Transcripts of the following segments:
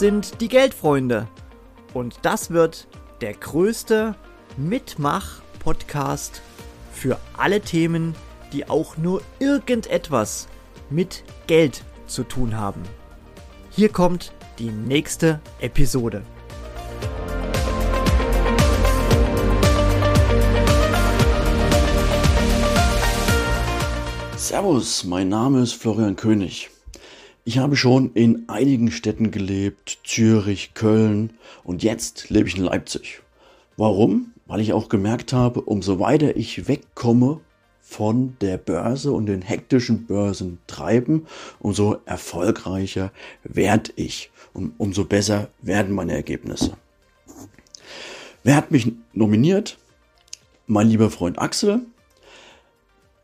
sind die Geldfreunde. Und das wird der größte Mitmach-Podcast für alle Themen, die auch nur irgendetwas mit Geld zu tun haben. Hier kommt die nächste Episode. Servus, mein Name ist Florian König. Ich habe schon in einigen Städten gelebt, Zürich, Köln und jetzt lebe ich in Leipzig. Warum? Weil ich auch gemerkt habe, umso weiter ich wegkomme von der Börse und den hektischen Börsentreiben, umso erfolgreicher werde ich und umso besser werden meine Ergebnisse. Wer hat mich nominiert? Mein lieber Freund Axel.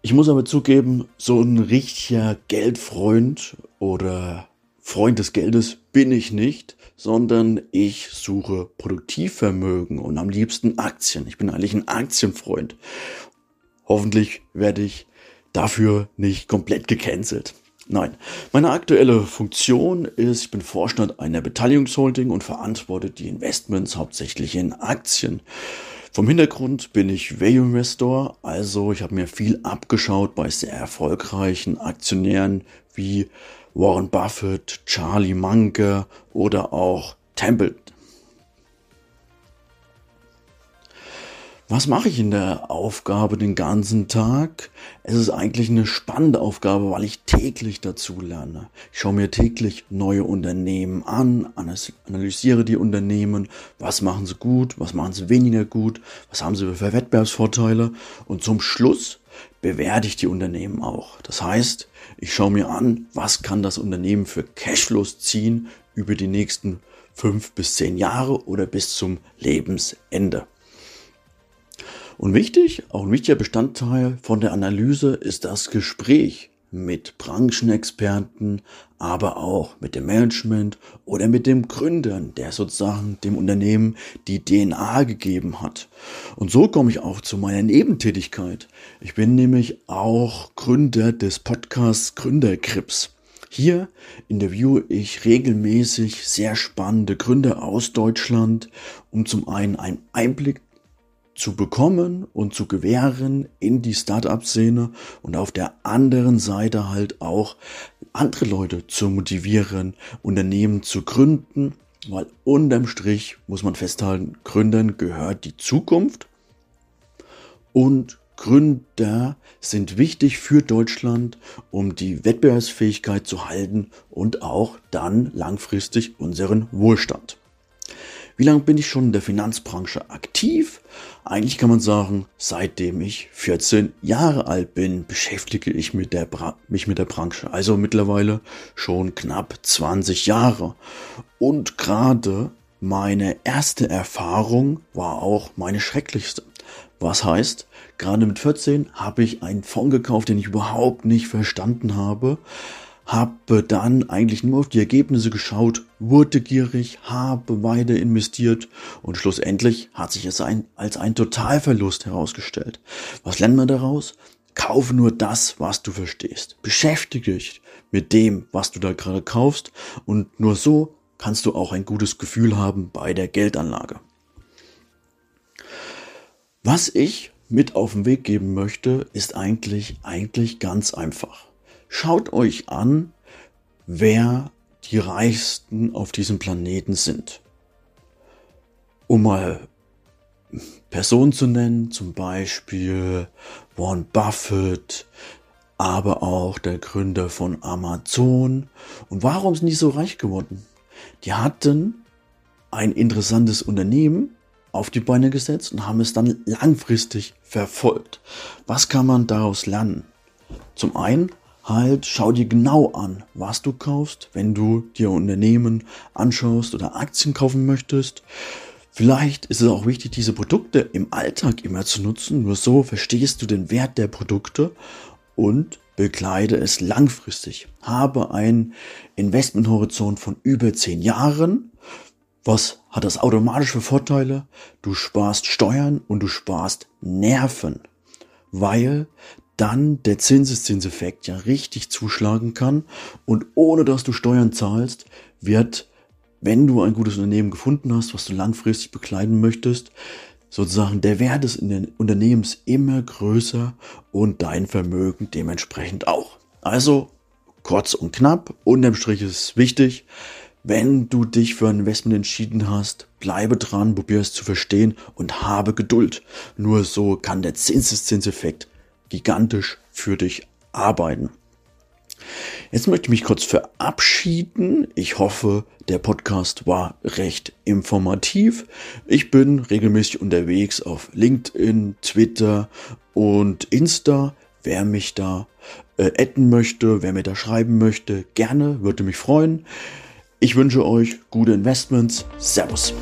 Ich muss aber zugeben, so ein richtiger Geldfreund oder Freund des Geldes bin ich nicht, sondern ich suche Produktivvermögen und am liebsten Aktien. Ich bin eigentlich ein Aktienfreund. Hoffentlich werde ich dafür nicht komplett gecancelt. Nein, meine aktuelle Funktion ist, ich bin Vorstand einer Beteiligungsholding und verantworte die Investments hauptsächlich in Aktien. Vom Hintergrund bin ich Value Investor, also ich habe mir viel abgeschaut bei sehr erfolgreichen Aktionären wie Warren Buffett, Charlie Munger oder auch Templeton. Was mache ich in der Aufgabe den ganzen Tag? Es ist eigentlich eine spannende Aufgabe, weil ich täglich dazu lerne. Ich schaue mir täglich neue Unternehmen an, analysiere die Unternehmen, was machen sie gut, was machen sie weniger gut, was haben sie für Wettbewerbsvorteile und zum Schluss bewerte ich die Unternehmen auch. Das heißt, ich schaue mir an, was kann das Unternehmen für Cashflows ziehen über die nächsten fünf bis zehn Jahre oder bis zum Lebensende. Und wichtig, auch ein wichtiger Bestandteil von der Analyse ist das Gespräch mit Branchenexperten, aber auch mit dem Management oder mit dem Gründern, der sozusagen dem Unternehmen die DNA gegeben hat. Und so komme ich auch zu meiner Nebentätigkeit. Ich bin nämlich auch Gründer des Podcasts Gründerkrips. Hier interviewe ich regelmäßig sehr spannende Gründer aus Deutschland, um zum einen einen Einblick zu bekommen und zu gewähren in die Startup-Szene und auf der anderen Seite halt auch andere Leute zu motivieren, Unternehmen zu gründen, weil unterm Strich muss man festhalten, Gründern gehört die Zukunft und Gründer sind wichtig für Deutschland, um die Wettbewerbsfähigkeit zu halten und auch dann langfristig unseren Wohlstand. Wie lange bin ich schon in der Finanzbranche aktiv? Eigentlich kann man sagen, seitdem ich 14 Jahre alt bin, beschäftige ich mit der mich mit der Branche. Also mittlerweile schon knapp 20 Jahre. Und gerade meine erste Erfahrung war auch meine schrecklichste. Was heißt, gerade mit 14 habe ich einen Fonds gekauft, den ich überhaupt nicht verstanden habe, habe dann eigentlich nur auf die Ergebnisse geschaut, wurde gierig, habe weiter investiert und schlussendlich hat sich es ein, als ein Totalverlust herausgestellt. Was lernen wir daraus? Kaufe nur das, was du verstehst. Beschäftige dich mit dem, was du da gerade kaufst und nur so kannst du auch ein gutes Gefühl haben bei der Geldanlage. Was ich mit auf den Weg geben möchte, ist eigentlich, eigentlich ganz einfach. Schaut euch an, wer die Reichsten auf diesem Planeten sind. Um mal Personen zu nennen, zum Beispiel Warren Buffett, aber auch der Gründer von Amazon. Und warum sind die so reich geworden? Die hatten ein interessantes Unternehmen auf die Beine gesetzt und haben es dann langfristig verfolgt. Was kann man daraus lernen? Zum einen halt, schau dir genau an, was du kaufst, wenn du dir Unternehmen anschaust oder Aktien kaufen möchtest. Vielleicht ist es auch wichtig, diese Produkte im Alltag immer zu nutzen. Nur so verstehst du den Wert der Produkte und begleite es langfristig. Habe einen Investmenthorizont von über zehn Jahren. Was hat das automatisch für Vorteile? Du sparst Steuern und du sparst Nerven, weil dann der Zinseszinseffekt ja richtig zuschlagen kann und ohne dass du Steuern zahlst, wird wenn du ein gutes Unternehmen gefunden hast, was du langfristig bekleiden möchtest, sozusagen der Wert des Unternehmens immer größer und dein Vermögen dementsprechend auch. Also kurz und knapp, unterm Strich ist es wichtig, wenn du dich für ein Investment entschieden hast, bleibe dran, probier es zu verstehen und habe Geduld. Nur so kann der Zinseszinseffekt gigantisch für dich arbeiten. Jetzt möchte ich mich kurz verabschieden. Ich hoffe, der Podcast war recht informativ. Ich bin regelmäßig unterwegs auf LinkedIn, Twitter und Insta. Wer mich da äh, adden möchte, wer mir da schreiben möchte, gerne, würde mich freuen. Ich wünsche euch gute Investments. Servus.